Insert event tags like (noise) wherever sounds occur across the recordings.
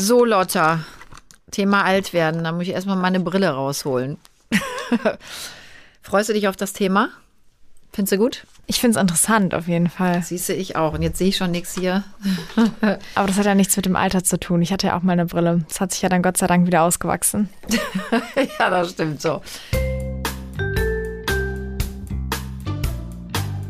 So, Lotta. Thema alt werden. Da muss ich erstmal meine Brille rausholen. (laughs) Freust du dich auf das Thema? Findest du gut? Ich finde es interessant, auf jeden Fall. Siehst du, ich auch. Und jetzt sehe ich schon nichts hier. (laughs) Aber das hat ja nichts mit dem Alter zu tun. Ich hatte ja auch mal eine Brille. Das hat sich ja dann Gott sei Dank wieder ausgewachsen. (laughs) ja, das stimmt so.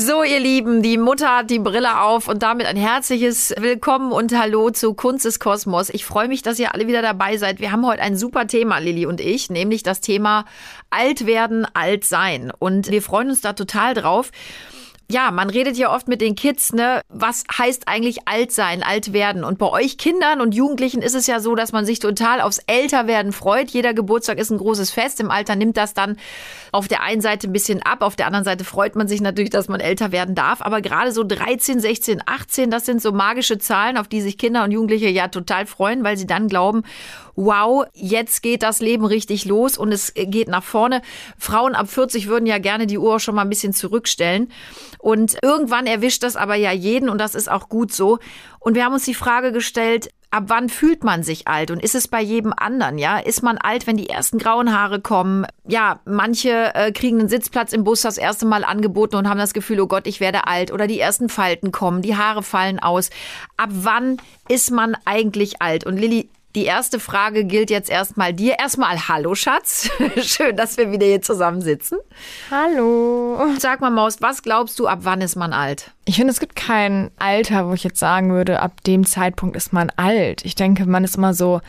So, ihr Lieben, die Mutter hat die Brille auf und damit ein herzliches Willkommen und Hallo zu Kunst des Kosmos. Ich freue mich, dass ihr alle wieder dabei seid. Wir haben heute ein super Thema, Lilly und ich, nämlich das Thema alt werden, alt sein. Und wir freuen uns da total drauf ja, man redet ja oft mit den Kids, ne, was heißt eigentlich alt sein, alt werden? Und bei euch Kindern und Jugendlichen ist es ja so, dass man sich total aufs Älterwerden freut. Jeder Geburtstag ist ein großes Fest. Im Alter nimmt das dann auf der einen Seite ein bisschen ab, auf der anderen Seite freut man sich natürlich, dass man älter werden darf. Aber gerade so 13, 16, 18, das sind so magische Zahlen, auf die sich Kinder und Jugendliche ja total freuen, weil sie dann glauben, wow, jetzt geht das Leben richtig los und es geht nach vorne. Frauen ab 40 würden ja gerne die Uhr schon mal ein bisschen zurückstellen. Und irgendwann erwischt das aber ja jeden und das ist auch gut so. Und wir haben uns die Frage gestellt, ab wann fühlt man sich alt und ist es bei jedem anderen, ja? Ist man alt, wenn die ersten grauen Haare kommen? Ja, manche äh, kriegen einen Sitzplatz im Bus das erste Mal angeboten und haben das Gefühl, oh Gott, ich werde alt oder die ersten Falten kommen, die Haare fallen aus. Ab wann ist man eigentlich alt? Und Lilly, die erste Frage gilt jetzt erstmal dir. Erstmal Hallo, Schatz. (laughs) Schön, dass wir wieder hier zusammen sitzen. Hallo. Sag mal, Maus, was glaubst du, ab wann ist man alt? Ich finde, es gibt kein Alter, wo ich jetzt sagen würde, ab dem Zeitpunkt ist man alt. Ich denke, man ist immer so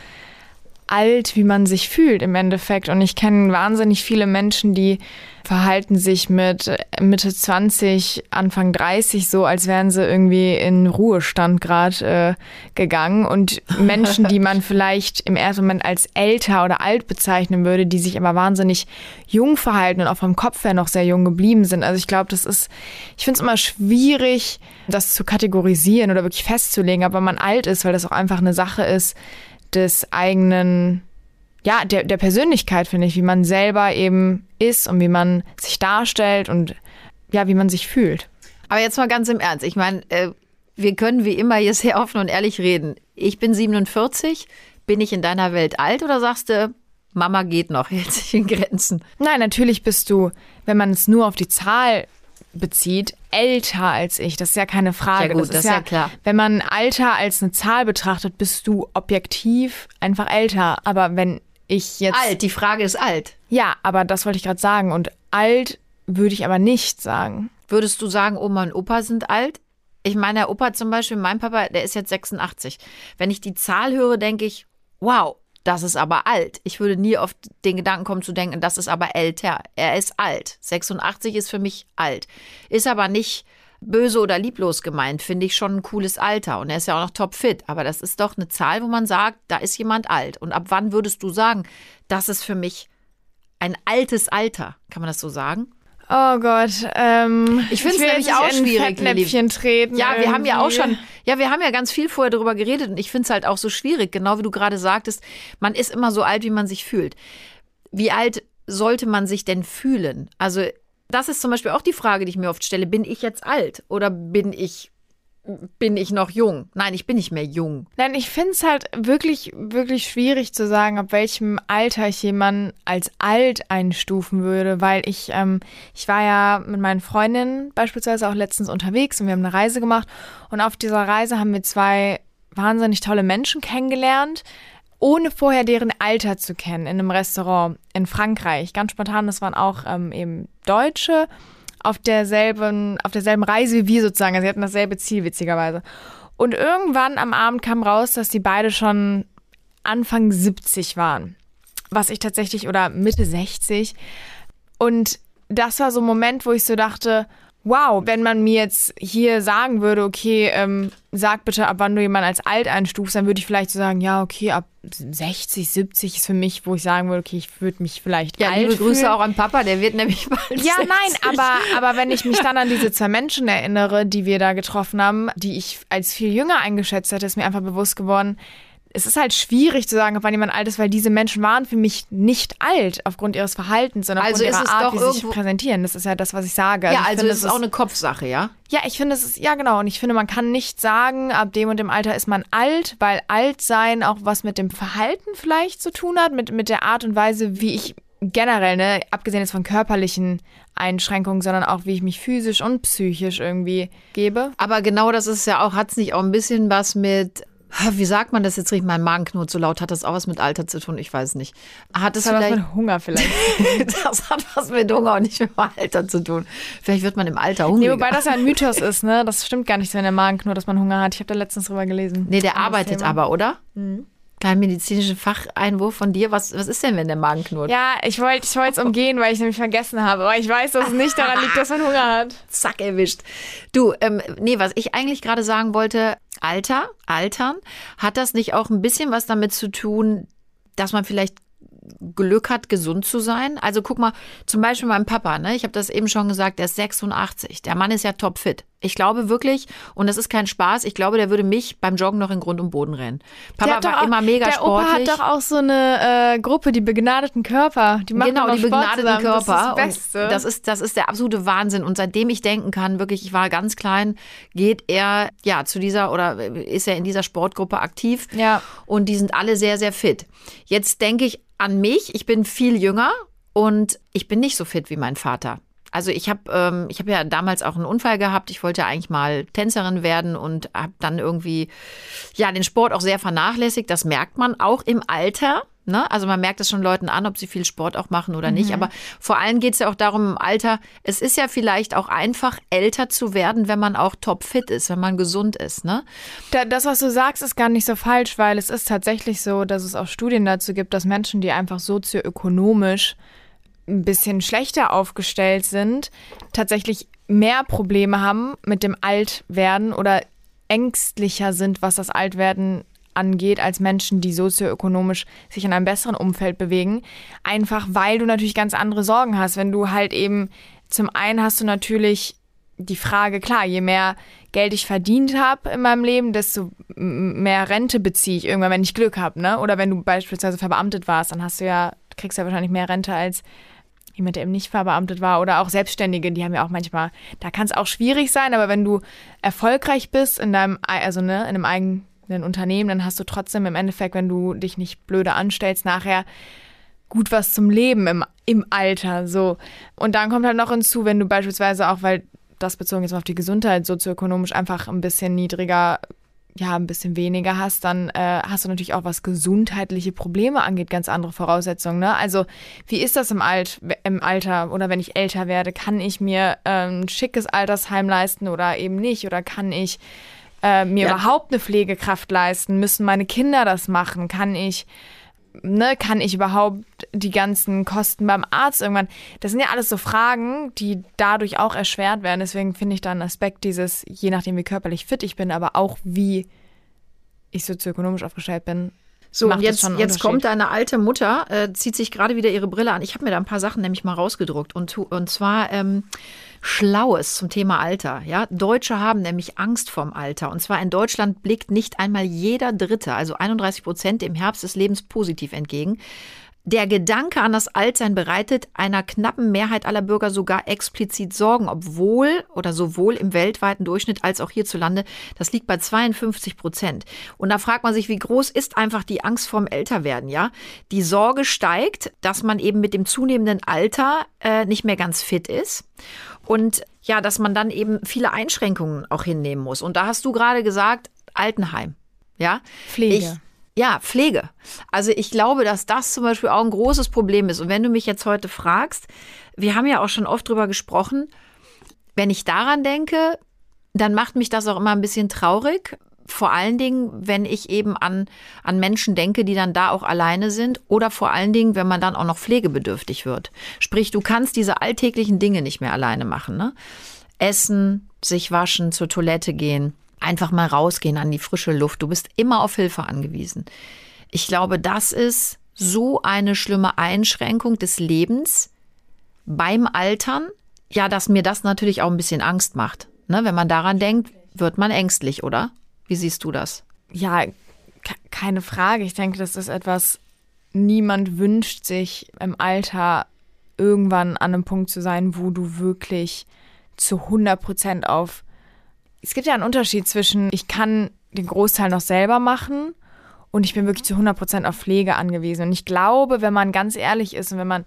alt, wie man sich fühlt im Endeffekt. Und ich kenne wahnsinnig viele Menschen, die verhalten sich mit Mitte 20, Anfang 30 so, als wären sie irgendwie in Ruhestand gerade äh, gegangen. Und (laughs) Menschen, die man vielleicht im ersten Moment als älter oder alt bezeichnen würde, die sich aber wahnsinnig jung verhalten und auch vom Kopf her noch sehr jung geblieben sind. Also ich glaube, das ist, ich finde es immer schwierig, das zu kategorisieren oder wirklich festzulegen, aber man alt ist, weil das auch einfach eine Sache ist, des eigenen, ja, der, der Persönlichkeit, finde ich, wie man selber eben ist und wie man sich darstellt und ja, wie man sich fühlt. Aber jetzt mal ganz im Ernst. Ich meine, äh, wir können wie immer hier sehr offen und ehrlich reden. Ich bin 47. Bin ich in deiner Welt alt oder sagst du, Mama geht noch, (laughs) hält sich in Grenzen? Nein, natürlich bist du, wenn man es nur auf die Zahl bezieht, älter als ich. Das ist ja keine Frage. Ja gut, das, das ist ja, ja, klar. Wenn man Alter als eine Zahl betrachtet, bist du objektiv einfach älter. Aber wenn ich jetzt. Alt, die Frage ist alt. Ja, aber das wollte ich gerade sagen. Und alt würde ich aber nicht sagen. Würdest du sagen, Oma und Opa sind alt? Ich meine, der Opa zum Beispiel, mein Papa, der ist jetzt 86. Wenn ich die Zahl höre, denke ich, wow, das ist aber alt. Ich würde nie auf den Gedanken kommen zu denken, das ist aber älter. Er ist alt. 86 ist für mich alt. Ist aber nicht böse oder lieblos gemeint, finde ich schon ein cooles Alter. Und er ist ja auch noch topfit. Aber das ist doch eine Zahl, wo man sagt, da ist jemand alt. Und ab wann würdest du sagen, das ist für mich ein altes Alter? Kann man das so sagen? Oh Gott, ähm, ich finde es nämlich auch schwierig. Treten ja, wir haben ja auch schon, ja, wir haben ja ganz viel vorher darüber geredet und ich finde es halt auch so schwierig, genau wie du gerade sagtest, man ist immer so alt, wie man sich fühlt. Wie alt sollte man sich denn fühlen? Also, das ist zum Beispiel auch die Frage, die ich mir oft stelle. Bin ich jetzt alt oder bin ich bin ich noch jung? Nein, ich bin nicht mehr jung. Nein, ich finde es halt wirklich, wirklich schwierig zu sagen, ab welchem Alter ich jemanden als alt einstufen würde, weil ich, ähm, ich war ja mit meinen Freundinnen beispielsweise auch letztens unterwegs und wir haben eine Reise gemacht und auf dieser Reise haben wir zwei wahnsinnig tolle Menschen kennengelernt, ohne vorher deren Alter zu kennen, in einem Restaurant in Frankreich. Ganz spontan, das waren auch ähm, eben Deutsche auf derselben, auf derselben Reise wie wir sozusagen. Also sie hatten dasselbe Ziel, witzigerweise. Und irgendwann am Abend kam raus, dass die beide schon Anfang 70 waren. Was ich tatsächlich, oder Mitte 60. Und das war so ein Moment, wo ich so dachte, wow, wenn man mir jetzt hier sagen würde, okay, ähm, sag bitte, ab wann du jemanden als alt einstufst, dann würde ich vielleicht so sagen, ja, okay, ab 60, 70 ist für mich, wo ich sagen würde, okay, ich würde mich vielleicht ja, alt liebe Grüße fühlen. auch an Papa, der wird nämlich bald Ja, 60. nein, aber, aber wenn ich mich dann an diese zwei Menschen erinnere, die wir da getroffen haben, die ich als viel jünger eingeschätzt hätte, ist mir einfach bewusst geworden, es ist halt schwierig zu sagen, ob wann jemand alt ist, weil diese Menschen waren für mich nicht alt aufgrund ihres Verhaltens, sondern Also aufgrund ihrer Art, wie sie sich präsentieren. Das ist ja das, was ich sage. ja, ich also finde, es ist auch eine Kopfsache, ja? ja, ich finde, es ist, ja genau. Und ich finde, man kann nicht sagen, ab dem und dem Alter ist man alt, weil alt sein auch was mit dem Verhalten vielleicht zu tun hat, mit, mit der Art und Weise, wie ich generell, ne, abgesehen jetzt von körperlichen Einschränkungen, sondern auch, wie ich mich physisch und psychisch irgendwie gebe. Aber genau das ist ja auch, hat es nicht auch ein bisschen was mit, wie sagt man das jetzt richtig, mein Magen knurrt so laut, hat das auch was mit Alter zu tun? Ich weiß nicht. Hat es Das hat was vielleicht, mit Hunger vielleicht. (laughs) das hat was mit Hunger und nicht mit Alter zu tun. Vielleicht wird man im Alter nee, hungriger. wobei das ja ein Mythos ist, ne? Das stimmt gar nicht, wenn der Magen knurrt, dass man Hunger hat. Ich habe da letztens drüber gelesen. Nee, der arbeitet Thema. aber, oder? Mhm. Kleinen medizinischen Facheinwurf von dir. Was, was ist denn, wenn der Magen knurrt? Ja, ich wollte ich wollte es umgehen, weil ich nämlich vergessen habe. Aber ich weiß, dass es nicht daran liegt, dass man Hunger hat. (laughs) Zack, erwischt. Du, ähm, nee, was ich eigentlich gerade sagen wollte, Alter, Altern, hat das nicht auch ein bisschen was damit zu tun, dass man vielleicht Glück hat, gesund zu sein? Also guck mal, zum Beispiel mein Papa, ne? Ich habe das eben schon gesagt, der ist 86. Der Mann ist ja topfit. Ich glaube wirklich, und das ist kein Spaß, ich glaube, der würde mich beim Joggen noch in Grund und Boden rennen. Der Papa hat doch war auch- immer mega der sportlich. Opa hat doch auch so eine äh, Gruppe, die begnadeten Körper. Die machen genau, die Sport begnadeten zusammen. Körper. Das ist das das ist, das ist der absolute Wahnsinn. Und seitdem ich denken kann, wirklich, ich war ganz klein, geht er ja zu dieser oder ist er in dieser Sportgruppe aktiv. Ja. Und die sind alle sehr, sehr fit. Jetzt denke ich an mich. Ich bin viel jünger und ich bin nicht so fit wie mein Vater. Also ich habe ähm, ich habe ja damals auch einen Unfall gehabt. Ich wollte eigentlich mal Tänzerin werden und habe dann irgendwie ja den Sport auch sehr vernachlässigt. Das merkt man auch im Alter. Ne? Also man merkt es schon Leuten an, ob sie viel Sport auch machen oder nicht. Aber vor allem geht es ja auch darum im Alter. Es ist ja vielleicht auch einfach älter zu werden, wenn man auch topfit ist, wenn man gesund ist. Ne? Da, das, was du sagst, ist gar nicht so falsch, weil es ist tatsächlich so, dass es auch Studien dazu gibt, dass Menschen, die einfach sozioökonomisch ein bisschen schlechter aufgestellt sind, tatsächlich mehr Probleme haben mit dem Altwerden oder ängstlicher sind, was das Altwerden angeht, als Menschen, die sozioökonomisch sich in einem besseren Umfeld bewegen. Einfach weil du natürlich ganz andere Sorgen hast. Wenn du halt eben, zum einen hast du natürlich die Frage, klar, je mehr Geld ich verdient habe in meinem Leben, desto mehr Rente beziehe ich irgendwann, wenn ich Glück habe, ne? Oder wenn du beispielsweise verbeamtet warst, dann hast du ja, kriegst du ja wahrscheinlich mehr Rente als jemand, der eben nicht verbeamtet war. Oder auch Selbstständige, die haben ja auch manchmal, da kann es auch schwierig sein, aber wenn du erfolgreich bist in deinem, ei- also ne, in einem eigenen Unternehmen, dann hast du trotzdem im Endeffekt, wenn du dich nicht blöde anstellst, nachher gut was zum Leben im, im Alter. So. Und dann kommt halt noch hinzu, wenn du beispielsweise auch, weil das bezogen mal auf die Gesundheit sozioökonomisch einfach ein bisschen niedriger, ja, ein bisschen weniger hast, dann äh, hast du natürlich auch, was gesundheitliche Probleme angeht, ganz andere Voraussetzungen. Ne? Also, wie ist das im, Alt, im Alter oder wenn ich älter werde? Kann ich mir ähm, ein schickes Altersheim leisten oder eben nicht? Oder kann ich äh, mir Ja. überhaupt eine Pflegekraft leisten? Müssen meine Kinder das machen? Kann ich ne, kann ich überhaupt die ganzen Kosten beim Arzt irgendwann? Das sind ja alles so Fragen, die dadurch auch erschwert werden. Deswegen finde ich da einen Aspekt dieses, je nachdem wie körperlich fit ich bin, aber auch wie ich sozioökonomisch aufgestellt bin. So, macht und jetzt, jetzt kommt deine alte Mutter, äh, zieht sich gerade wieder ihre Brille an. Ich habe mir da ein paar Sachen nämlich mal rausgedruckt und, und zwar ähm, Schlaues zum Thema Alter. Ja, Deutsche haben nämlich Angst vorm Alter. Und zwar in Deutschland blickt nicht einmal jeder Dritte, also 31 Prozent, im Herbst des Lebens positiv entgegen. Der Gedanke an das Altsein bereitet einer knappen Mehrheit aller Bürger sogar explizit Sorgen, obwohl oder sowohl im weltweiten Durchschnitt als auch hierzulande, das liegt bei 52 Prozent. Und da fragt man sich, wie groß ist einfach die Angst vorm Älterwerden, ja? Die Sorge steigt, dass man eben mit dem zunehmenden Alter äh, nicht mehr ganz fit ist und ja, dass man dann eben viele Einschränkungen auch hinnehmen muss. Und da hast du gerade gesagt, Altenheim, ja? Pflege. Ich, ja, Pflege. Also ich glaube, dass das zum Beispiel auch ein großes Problem ist. Und wenn du mich jetzt heute fragst, wir haben ja auch schon oft drüber gesprochen, wenn ich daran denke, dann macht mich das auch immer ein bisschen traurig. Vor allen Dingen, wenn ich eben an, an Menschen denke, die dann da auch alleine sind. Oder vor allen Dingen, wenn man dann auch noch pflegebedürftig wird. Sprich, du kannst diese alltäglichen Dinge nicht mehr alleine machen. Ne? Essen, sich waschen, zur Toilette gehen, einfach mal rausgehen an die frische Luft. Du bist immer auf Hilfe angewiesen. Ich glaube, das ist so eine schlimme Einschränkung des Lebens beim Altern, ja, dass mir das natürlich auch ein bisschen Angst macht. Ne, wenn man daran denkt, wird man ängstlich, oder? Wie siehst du das? Ja, keine Frage. Ich denke, das ist etwas, niemand wünscht sich im Alter irgendwann an einem Punkt zu sein, wo du wirklich zu 100 Prozent auf. Es gibt ja einen Unterschied zwischen, ich kann den Großteil noch selber machen und ich bin wirklich zu 100 Prozent auf Pflege angewiesen. Und ich glaube, wenn man ganz ehrlich ist und wenn man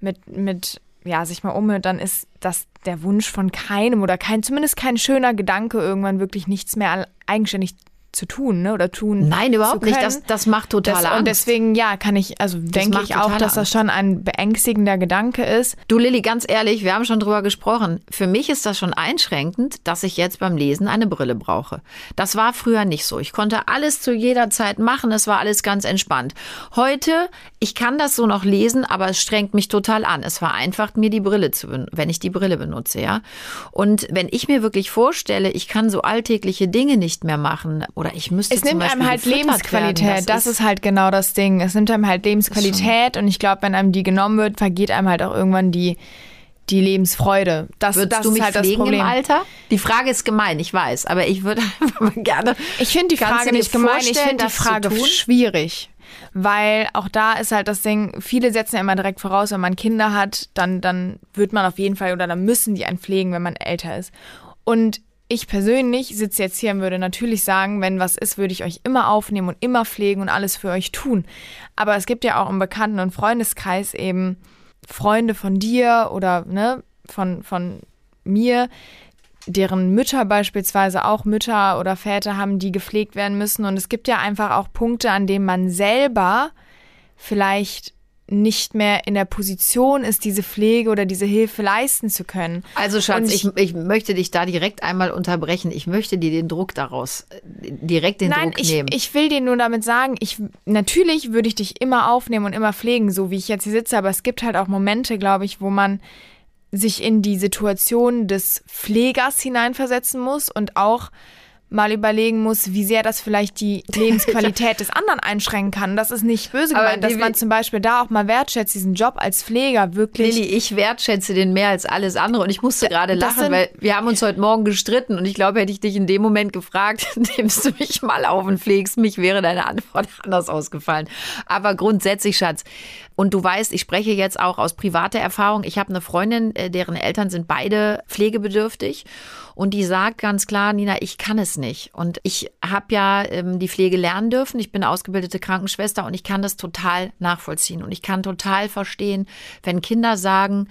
mit, mit ja, sich mal umhört, dann ist das der Wunsch von keinem oder kein, zumindest kein schöner Gedanke, irgendwann wirklich nichts mehr eigenständig zu tun ne? oder tun. Nein, überhaupt nicht. Das, das macht total Angst. Und deswegen, ja, kann ich, also das denke ich auch, dass das schon ein beängstigender Gedanke ist. Du, Lilly, ganz ehrlich, wir haben schon drüber gesprochen. Für mich ist das schon einschränkend, dass ich jetzt beim Lesen eine Brille brauche. Das war früher nicht so. Ich konnte alles zu jeder Zeit machen. Es war alles ganz entspannt. Heute, ich kann das so noch lesen, aber es strengt mich total an. Es vereinfacht mir die Brille zu, wenn ich die Brille benutze, ja. Und wenn ich mir wirklich vorstelle, ich kann so alltägliche Dinge nicht mehr machen oder oder ich müsste Es nimmt einem halt Lebensqualität. Das, das, ist halt genau das Ding. Es nimmt einem halt Lebensqualität und ich glaube, wenn einem die genommen wird, vergeht einem halt auch irgendwann die die Lebensfreude. Das, Würdest das du mich ist halt das Problem. im Alter? Die Frage ist gemein, ich weiß, aber ich würde (laughs) einfach gerne. Ich finde die Frage nicht gemein, ich finde die Frage schwierig. Weil auch da ist halt das Ding, viele setzen ja immer direkt voraus, wenn man Kinder hat, dann, dann wird man auf jeden Fall oder dann müssen die einen pflegen, wenn man älter ist. Und ich persönlich sitze jetzt hier und würde natürlich sagen, wenn was ist, würde ich euch immer aufnehmen und immer pflegen und alles für euch tun. Aber es gibt ja auch im Bekannten- und Freundeskreis eben Freunde von dir oder ne, von, von mir, deren Mütter beispielsweise auch Mütter oder Väter haben, die gepflegt werden müssen. Und es gibt ja einfach auch Punkte, an denen man selber vielleicht nicht mehr in der Position ist, diese Pflege oder diese Hilfe leisten zu können. Also Schatz, ich, ich, möchte dich da direkt einmal unterbrechen. Ich möchte dir den Druck daraus, direkt den Nein, Druck ich, nehmen. ich will dir nur damit sagen, ich, natürlich würde ich dich immer aufnehmen und immer pflegen, so wie ich jetzt hier sitze, aber es gibt halt auch Momente, glaube ich, wo man sich in die Situation des Pflegers hineinversetzen muss und auch mal überlegen muss, wie sehr das vielleicht die (laughs) Lebensqualität des anderen einschränken kann. Das ist nicht böse gemeint, dass man zum Beispiel da auch mal wertschätzt, diesen Job als Pfleger wirklich. Lilly, ich wertschätze den mehr als alles andere und ich musste gerade lachen, weil wir haben uns heute Morgen gestritten und ich glaube, hätte ich dich in dem Moment gefragt, (laughs) nimmst du mich mal auf und pflegst mich, wäre deine Antwort anders ausgefallen. Aber grundsätzlich, Schatz, und du weißt, ich spreche jetzt auch aus privater Erfahrung. Ich habe eine Freundin, äh, deren Eltern sind beide pflegebedürftig. Und die sagt ganz klar, Nina, ich kann es nicht. Und ich habe ja ähm, die Pflege lernen dürfen. Ich bin ausgebildete Krankenschwester und ich kann das total nachvollziehen. Und ich kann total verstehen, wenn Kinder sagen,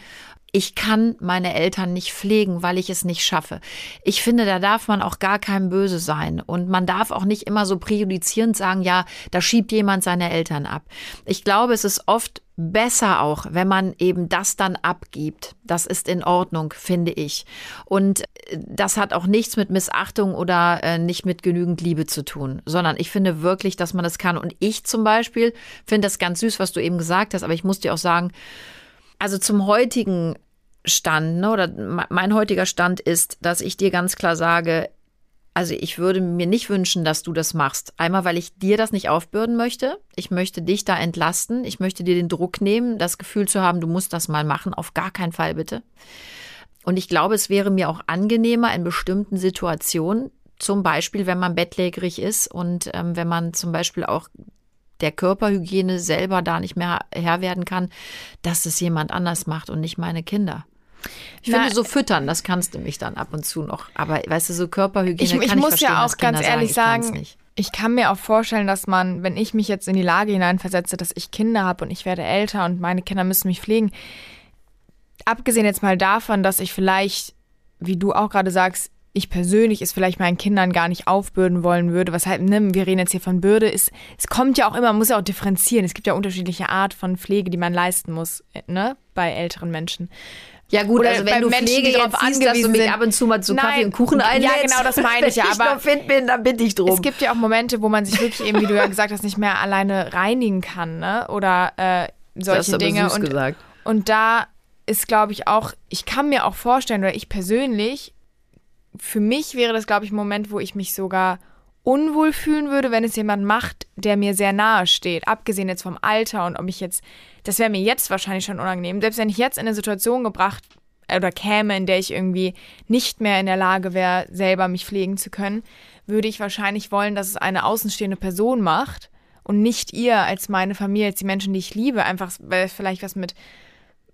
ich kann meine Eltern nicht pflegen, weil ich es nicht schaffe. Ich finde, da darf man auch gar kein Böse sein. Und man darf auch nicht immer so präjudizierend sagen, ja, da schiebt jemand seine Eltern ab. Ich glaube, es ist oft besser auch, wenn man eben das dann abgibt. Das ist in Ordnung, finde ich. Und äh, das hat auch nichts mit Missachtung oder äh, nicht mit genügend Liebe zu tun, sondern ich finde wirklich, dass man das kann. Und ich zum Beispiel finde das ganz süß, was du eben gesagt hast, aber ich muss dir auch sagen, also zum heutigen Stand, ne, oder mein heutiger Stand ist, dass ich dir ganz klar sage, also ich würde mir nicht wünschen, dass du das machst. Einmal, weil ich dir das nicht aufbürden möchte. Ich möchte dich da entlasten. Ich möchte dir den Druck nehmen, das Gefühl zu haben, du musst das mal machen. Auf gar keinen Fall bitte. Und ich glaube, es wäre mir auch angenehmer in bestimmten Situationen, zum Beispiel, wenn man bettlägerig ist und ähm, wenn man zum Beispiel auch der Körperhygiene selber da nicht mehr Herr werden kann, dass es jemand anders macht und nicht meine Kinder. Ich Na, finde, so füttern, das kannst du mich dann ab und zu noch. Aber weißt du, so Körperhygiene ich, kann ich, ich muss ja auch ganz ehrlich sagen, sagen ich, ich kann mir auch vorstellen, dass man, wenn ich mich jetzt in die Lage hineinversetze, dass ich Kinder habe und ich werde älter und meine Kinder müssen mich pflegen, abgesehen jetzt mal davon, dass ich vielleicht, wie du auch gerade sagst, ich persönlich es vielleicht meinen Kindern gar nicht aufbürden wollen würde. Was halt, ne, wir reden jetzt hier von Bürde, ist, es kommt ja auch immer, man muss ja auch differenzieren. Es gibt ja unterschiedliche Art von Pflege, die man leisten muss, ne, bei älteren Menschen. Ja gut, Oder also wenn du Menschen, Pflege jetzt siehst, dass du mich ab und zu mal zu Nein, Kaffee und Kuchen einlädst. Ja, genau, das meine ich (laughs) ja. Wenn ich noch fit bin, dann bitte ich drum. Es gibt ja auch Momente, wo man sich wirklich eben, wie du ja (laughs) gesagt hast, nicht mehr alleine reinigen kann, ne? Oder äh, solche das Dinge. Aber süß und, gesagt. und da ist, glaube ich, auch, ich kann mir auch vorstellen, oder ich persönlich für mich wäre das, glaube ich, ein Moment, wo ich mich sogar unwohl fühlen würde, wenn es jemand macht, der mir sehr nahe steht. Abgesehen jetzt vom Alter und ob ich jetzt, das wäre mir jetzt wahrscheinlich schon unangenehm. Selbst wenn ich jetzt in eine Situation gebracht oder käme, in der ich irgendwie nicht mehr in der Lage wäre, selber mich pflegen zu können, würde ich wahrscheinlich wollen, dass es eine außenstehende Person macht und nicht ihr als meine Familie, als die Menschen, die ich liebe, einfach, weil es vielleicht was mit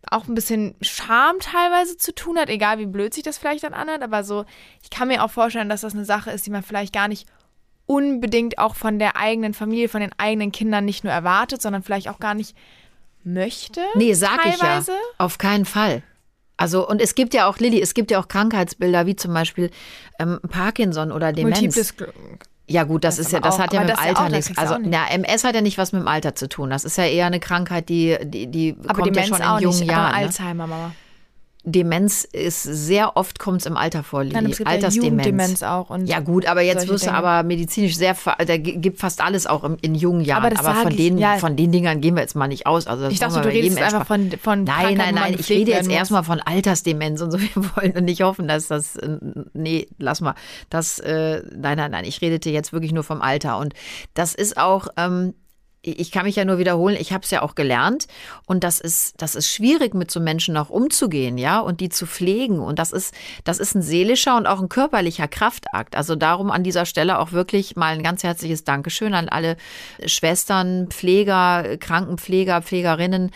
auch ein bisschen Scham teilweise zu tun hat, egal wie blöd sich das vielleicht dann anhört, aber so, ich kann mir auch vorstellen, dass das eine Sache ist, die man vielleicht gar nicht unbedingt auch von der eigenen Familie, von den eigenen Kindern nicht nur erwartet, sondern vielleicht auch gar nicht möchte. Nee, sag teilweise. ich ja. Auf keinen Fall. Also, und es gibt ja auch, Lilly, es gibt ja auch Krankheitsbilder wie zum Beispiel ähm, Parkinson oder Demenz. Multiples ja gut, das, das ist ja, das auch, hat ja mit dem Alter nichts. Also ja, MS hat ja nicht was mit dem Alter zu tun. Das ist ja eher eine Krankheit, die die, die aber kommt Demenz ja schon in jungen nicht, Jahren. Aber ne? Alzheimer, Mama. Demenz ist sehr oft kommt es im Alter vor, Lili. Nein, Altersdemenz. Demenz auch. Und ja gut, aber jetzt wirst du aber medizinisch sehr, da gibt fast alles auch in, in jungen Jahren. Aber, aber von, den, ja. von den Dingern gehen wir jetzt mal nicht aus. Also ich dachte, du redest einfach von, von Nein, nein, nein, ich rede jetzt erstmal von Altersdemenz und so. Wir wollen nicht hoffen, dass das, nee, lass mal. Das, äh, nein, nein, nein, ich redete jetzt wirklich nur vom Alter. Und das ist auch, ähm, ich kann mich ja nur wiederholen, ich habe es ja auch gelernt und das ist das ist schwierig mit so Menschen auch umzugehen, ja, und die zu pflegen und das ist das ist ein seelischer und auch ein körperlicher Kraftakt. Also darum an dieser Stelle auch wirklich mal ein ganz herzliches Dankeschön an alle Schwestern, Pfleger, Krankenpfleger, Pflegerinnen.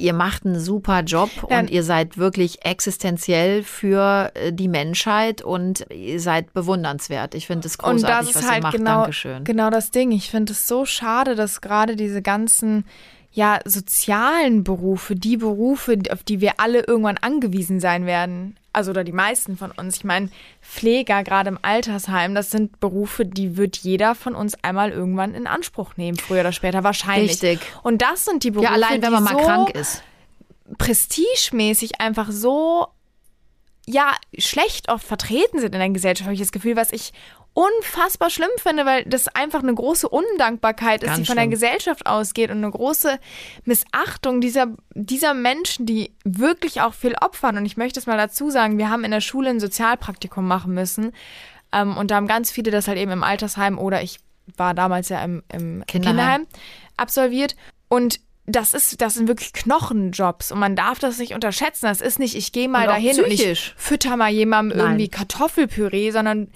Ihr macht einen super Job ja. und ihr seid wirklich existenziell für äh, die Menschheit und ihr seid bewundernswert. Ich finde es großartig, und das ist was halt ihr macht. Genau, Dankeschön. Genau das Ding. Ich finde es so schade, dass gerade gerade diese ganzen ja, sozialen Berufe, die Berufe, auf die wir alle irgendwann angewiesen sein werden, also oder die meisten von uns. Ich meine, Pfleger, gerade im Altersheim, das sind Berufe, die wird jeder von uns einmal irgendwann in Anspruch nehmen, früher oder später wahrscheinlich. Richtig. Und das sind die Berufe, ja, allein wenn man mal so krank ist. Prestigemäßig einfach so ja, schlecht oft vertreten sind in der Gesellschaft, habe ich das Gefühl, was ich unfassbar schlimm finde, weil das einfach eine große Undankbarkeit ist, die von der Gesellschaft ausgeht und eine große Missachtung dieser, dieser Menschen, die wirklich auch viel opfern. Und ich möchte es mal dazu sagen, wir haben in der Schule ein Sozialpraktikum machen müssen. Ähm, und da haben ganz viele das halt eben im Altersheim oder ich war damals ja im, im Kinderheim. Kinderheim absolviert. Und das ist, das sind wirklich Knochenjobs und man darf das nicht unterschätzen. Das ist nicht, ich gehe mal dahin psychisch. und ich fütter mal jemandem Nein. irgendwie Kartoffelpüree, sondern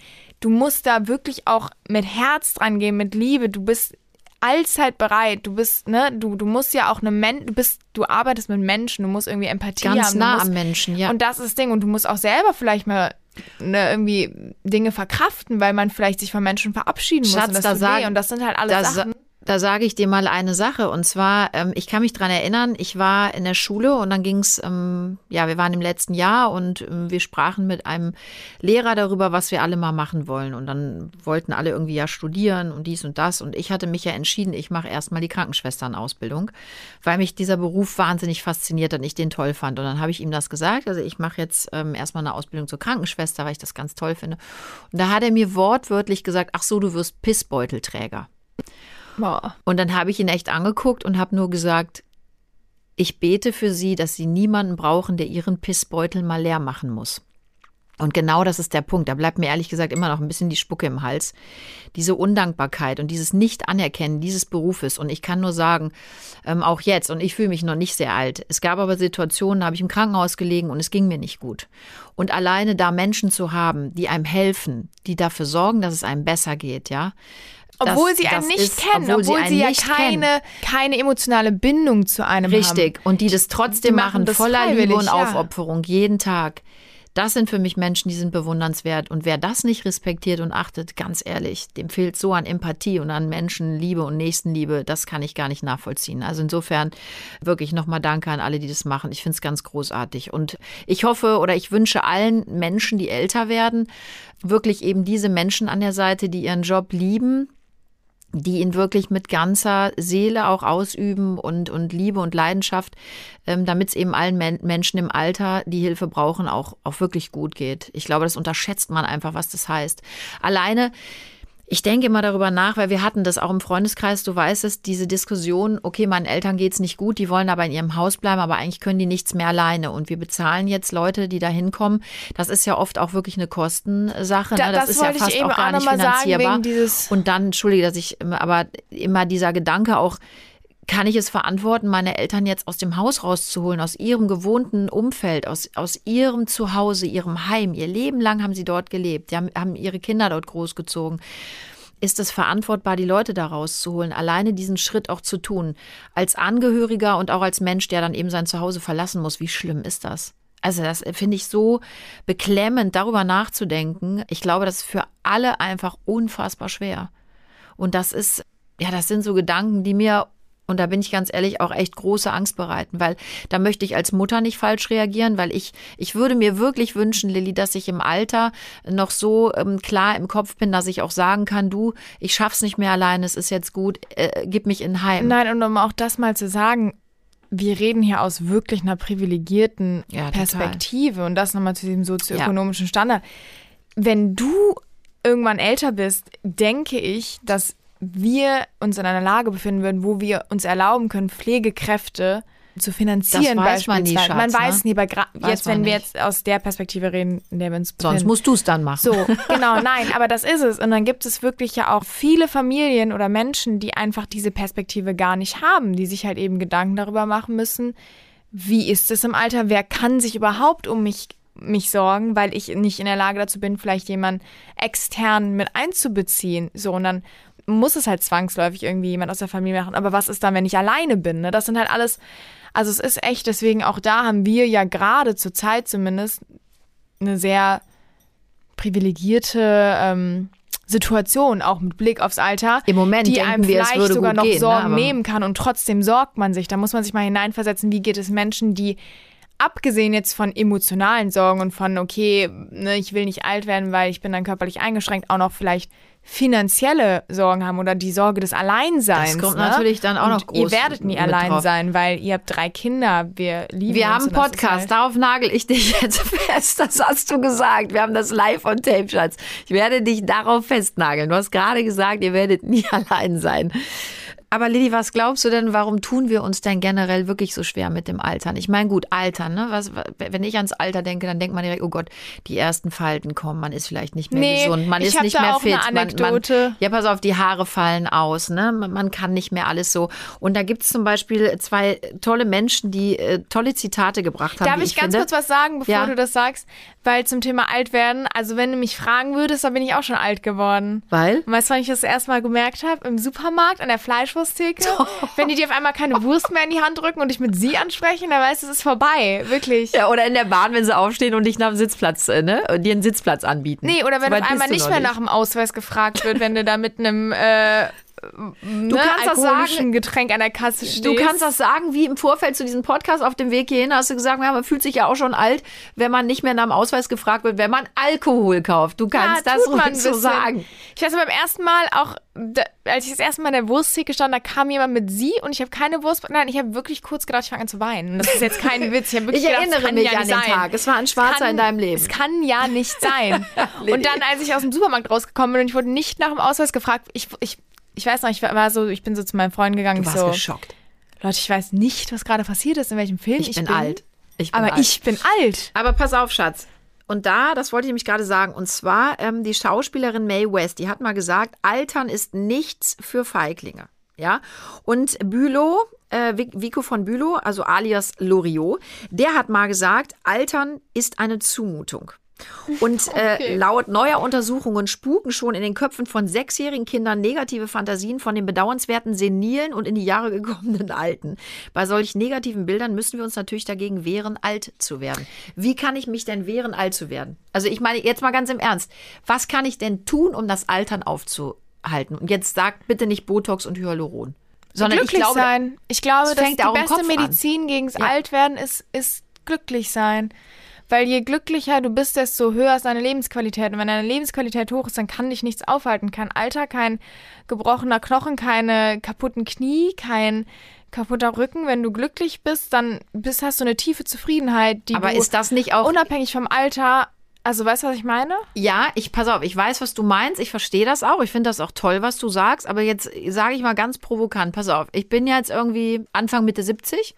du musst da wirklich auch mit Herz dran gehen, mit Liebe. Du bist allzeit bereit. Du bist, ne, du, du musst ja auch eine Men du bist, du arbeitest mit Menschen, du musst irgendwie Empathie Ganz haben. nah musst, am Menschen, ja. Und das ist das Ding. Und du musst auch selber vielleicht mal ne, irgendwie Dinge verkraften, weil man vielleicht sich von Menschen verabschieden Schatz, muss. Und das, da sag, und das sind halt alles Sachen. Da sage ich dir mal eine Sache. Und zwar, ähm, ich kann mich dran erinnern, ich war in der Schule und dann ging's, ähm, ja, wir waren im letzten Jahr und ähm, wir sprachen mit einem Lehrer darüber, was wir alle mal machen wollen. Und dann wollten alle irgendwie ja studieren und dies und das. Und ich hatte mich ja entschieden, ich mache erstmal die Krankenschwesternausbildung, weil mich dieser Beruf wahnsinnig fasziniert und ich den toll fand. Und dann habe ich ihm das gesagt, also ich mache jetzt ähm, erstmal eine Ausbildung zur Krankenschwester, weil ich das ganz toll finde. Und da hat er mir wortwörtlich gesagt, ach so, du wirst Pissbeutelträger. Boah. Und dann habe ich ihn echt angeguckt und habe nur gesagt, ich bete für sie, dass sie niemanden brauchen, der ihren Pissbeutel mal leer machen muss. Und genau das ist der Punkt. Da bleibt mir ehrlich gesagt immer noch ein bisschen die Spucke im Hals. Diese Undankbarkeit und dieses Nicht-Anerkennen dieses Berufes. Und ich kann nur sagen, ähm, auch jetzt, und ich fühle mich noch nicht sehr alt. Es gab aber Situationen, da habe ich im Krankenhaus gelegen und es ging mir nicht gut. Und alleine da Menschen zu haben, die einem helfen, die dafür sorgen, dass es einem besser geht, ja, obwohl das, sie einen nicht ist, kennen, obwohl, obwohl sie, sie ja keine, keine emotionale Bindung zu einem Richtig. haben. Richtig. Und die das trotzdem die machen, das voller Liebe und ja. Aufopferung, jeden Tag. Das sind für mich Menschen, die sind bewundernswert. Und wer das nicht respektiert und achtet, ganz ehrlich, dem fehlt so an Empathie und an Menschenliebe und Nächstenliebe. Das kann ich gar nicht nachvollziehen. Also insofern wirklich nochmal Danke an alle, die das machen. Ich finde es ganz großartig. Und ich hoffe oder ich wünsche allen Menschen, die älter werden, wirklich eben diese Menschen an der Seite, die ihren Job lieben, die ihn wirklich mit ganzer Seele auch ausüben und, und Liebe und Leidenschaft, ähm, damit es eben allen Men Menschen im Alter, die Hilfe brauchen, auch, auch wirklich gut geht. Ich glaube, das unterschätzt man einfach, was das heißt. Alleine, ich denke immer darüber nach, weil wir hatten das auch im Freundeskreis, du weißt es, diese Diskussion, okay, meinen Eltern geht's nicht gut, die wollen aber in ihrem Haus bleiben, aber eigentlich können die nichts mehr alleine. Und wir bezahlen jetzt Leute, die da hinkommen. Das ist ja oft auch wirklich eine Kostensache. Da, ne? das, das ist ja fast auch gar auch nicht sagen, finanzierbar. wegen dieses- Und dann, entschuldige, dass ich, immer- aber immer dieser Gedanke auch, kann ich es verantworten, meine Eltern jetzt aus dem Haus rauszuholen, aus ihrem gewohnten Umfeld, aus, aus ihrem Zuhause, ihrem Heim. Ihr Leben lang haben sie dort gelebt, haben, haben ihre Kinder dort großgezogen. Ist es verantwortbar, die Leute da rauszuholen, alleine diesen Schritt auch zu tun? Als Angehöriger und auch als Mensch, der dann eben sein Zuhause verlassen muss, wie schlimm ist das? Also das finde ich so beklemmend, darüber nachzudenken. Ich glaube, das ist für alle einfach unfassbar schwer. Und das ist, ja, das sind so Gedanken, die mir, und da bin ich ganz ehrlich, auch echt große Angst bereiten, weil da möchte ich als Mutter nicht falsch reagieren, weil ich, ich würde mir wirklich wünschen, Lilly, dass ich im Alter noch so ähm, klar im Kopf bin, dass ich auch sagen kann, du, ich schaff's nicht mehr alleine, es ist jetzt gut, äh, gib mich in Heim. Nein, und um auch das mal zu sagen, wir reden hier aus wirklich einer privilegierten Ja, total. Perspektive und das nochmal zu diesem sozioökonomischen Standard. Wenn du irgendwann älter bist, denke ich, dass wir uns in einer Lage befinden würden, wo wir uns erlauben können, Pflegekräfte zu finanzieren Das weiß man nie, beispielsweise. man Schatz, weiß ne? nie, aber Weiß jetzt, wenn wir jetzt aus der Perspektive reden, in der wir uns befinden. Sonst musst du es dann machen. So, (laughs) genau, nein, aber das ist es. Und dann gibt es wirklich ja auch viele Familien oder Menschen, die einfach diese Perspektive gar nicht haben, die sich halt eben Gedanken darüber machen müssen, wie ist es im Alter, wer kann sich überhaupt um mich, mich sorgen, weil ich nicht in der Lage dazu bin, vielleicht jemanden extern mit einzubeziehen. So, und dann muss es halt zwangsläufig irgendwie jemand aus der Familie machen. Aber was ist dann, wenn ich alleine bin? Ne? Das sind halt alles, also es ist echt, deswegen auch da haben wir ja gerade zur Zeit zumindest eine sehr privilegierte ähm, Situation, auch mit Blick aufs Alter, Im Moment die einem wir, vielleicht sogar noch gehen, ne, Sorgen aber- nehmen kann und trotzdem sorgt man sich. Da muss man sich mal hineinversetzen, wie geht es Menschen, die abgesehen jetzt von emotionalen Sorgen und von, okay, ne, ich will nicht alt werden, weil ich bin dann körperlich eingeschränkt, auch noch vielleicht finanzielle Sorgen haben oder die Sorge des Alleinseins. Das kommt ne? natürlich dann auch und noch groß Ihr werdet nie allein drauf. sein, weil ihr habt drei Kinder, wir lieben Wir haben ist Podcast, halt- darauf nagel ich dich jetzt (laughs) fest. Das hast du gesagt. Wir haben das live on tape, Schatz. Ich werde dich darauf festnageln. Du hast gerade gesagt, ihr werdet nie (laughs) allein sein. Aber Lilly, was glaubst du denn, warum tun wir uns denn generell wirklich so schwer mit dem Altern? Ich meine, gut, Altern, ne? Was, wenn ich ans Alter denke, dann denkt man direkt, oh Gott, die ersten Falten kommen, man ist vielleicht nicht mehr Nee, gesund, man ich ist nicht mehr fit. eine Man, Anekdote. man, ja, pass auf, die Haare fallen aus, ne? Man, man kann nicht mehr alles so. Und da gibt's zum Beispiel zwei tolle Menschen, die äh, tolle Zitate gebracht haben. Darf wie ich, ganz finde. kurz was sagen, bevor Ja. du das sagst? Weil zum Thema alt werden, also wenn du mich fragen würdest, dann bin ich auch schon alt geworden. Weil? Und weißt du, wann ich das erste Mal gemerkt habe? Im Supermarkt an der Fleischwursttheke. wenn die dir auf einmal keine Wurst mehr in die Hand drücken und dich mit sie ansprechen, dann weißt du, es ist vorbei. Wirklich. Ja, oder in der Bahn, wenn sie aufstehen und dich nach dem Sitzplatz, äh, ne? Und dir einen Sitzplatz anbieten. Nee, oder wenn So auf einmal nicht mehr nach dem Ausweis gefragt wird, wenn du da mit einem äh, du ne, kannst das sagen. Getränk an der Kasse stehst. Du kannst das sagen, wie im Vorfeld zu diesem Podcast auf dem Weg hierhin hast du gesagt, ja, man fühlt sich ja auch schon alt, wenn man nicht mehr nach dem Ausweis gefragt wird, wenn man Alkohol kauft. Du kannst das tut man ruhig so sagen. Ich weiß beim ersten Mal auch, da, als ich das erste Mal in der Wursttheke stand, da kam jemand mit sie und ich habe keine Wurst. Nein, ich habe wirklich kurz gedacht, ich fange an zu weinen. Das ist jetzt kein (laughs) Witz. Ich, Ich gedacht, erinnere das mich ja an den sein. Tag. Es war ein Schwarzer kann- in deinem Leben. Es kann ja nicht sein. (laughs) und dann, als ich aus dem Supermarkt rausgekommen bin und ich wurde nicht nach dem Ausweis gefragt, ich, ich, ich weiß noch, ich war so, ich bin so zu meinen Freunden gegangen. Du ich warst so, geschockt. Leute, ich weiß nicht, was gerade passiert ist, in welchem Film ich, Ich, bin, alt. Ich bin aber alt. ich bin alt. Aber pass auf, Schatz. Und da, das wollte ich nämlich gerade sagen, und zwar ähm, die Schauspielerin Mae West, die hat mal gesagt, Altern ist nichts für Feiglinge. Ja, und Bülow, äh, Vic- Vico von Bülow, also alias Loriot, der hat mal gesagt, Altern ist eine Zumutung. Und (laughs) äh, laut neuer Untersuchungen spuken schon in den Köpfen von sechsjährigen Kindern negative Fantasien von den bedauernswerten senilen und in die Jahre gekommenen Alten. Bei solch negativen Bildern müssen wir uns natürlich dagegen wehren, alt zu werden. Wie kann ich mich denn wehren, alt zu werden? Also ich meine jetzt mal ganz im Ernst, was kann ich denn tun, um das Altern aufzuhalten? Und jetzt sagt bitte nicht Botox und Hyaluron. Sondern glücklich ich glaube, sein. Ich glaube, dass die beste Kopf an. Medizin gegens Ja. Altwerden ist, ist glücklich sein. Weil je glücklicher du bist, desto höher ist deine Lebensqualität. Und wenn deine Lebensqualität hoch ist, dann kann dich nichts aufhalten. Kein Alter, kein gebrochener Knochen, keine kaputten Knie, kein kaputter Rücken. Wenn du glücklich bist, dann bist, hast du eine tiefe Zufriedenheit, die aber du ist das nicht auch unabhängig vom Alter Also weißt du, was ich meine? Ja, ich pass auf, ich weiß, was du meinst. Ich verstehe das auch. Ich finde das auch toll, was du sagst. Aber jetzt sage ich mal ganz provokant. Pass auf, ich bin jetzt irgendwie Anfang Mitte 70.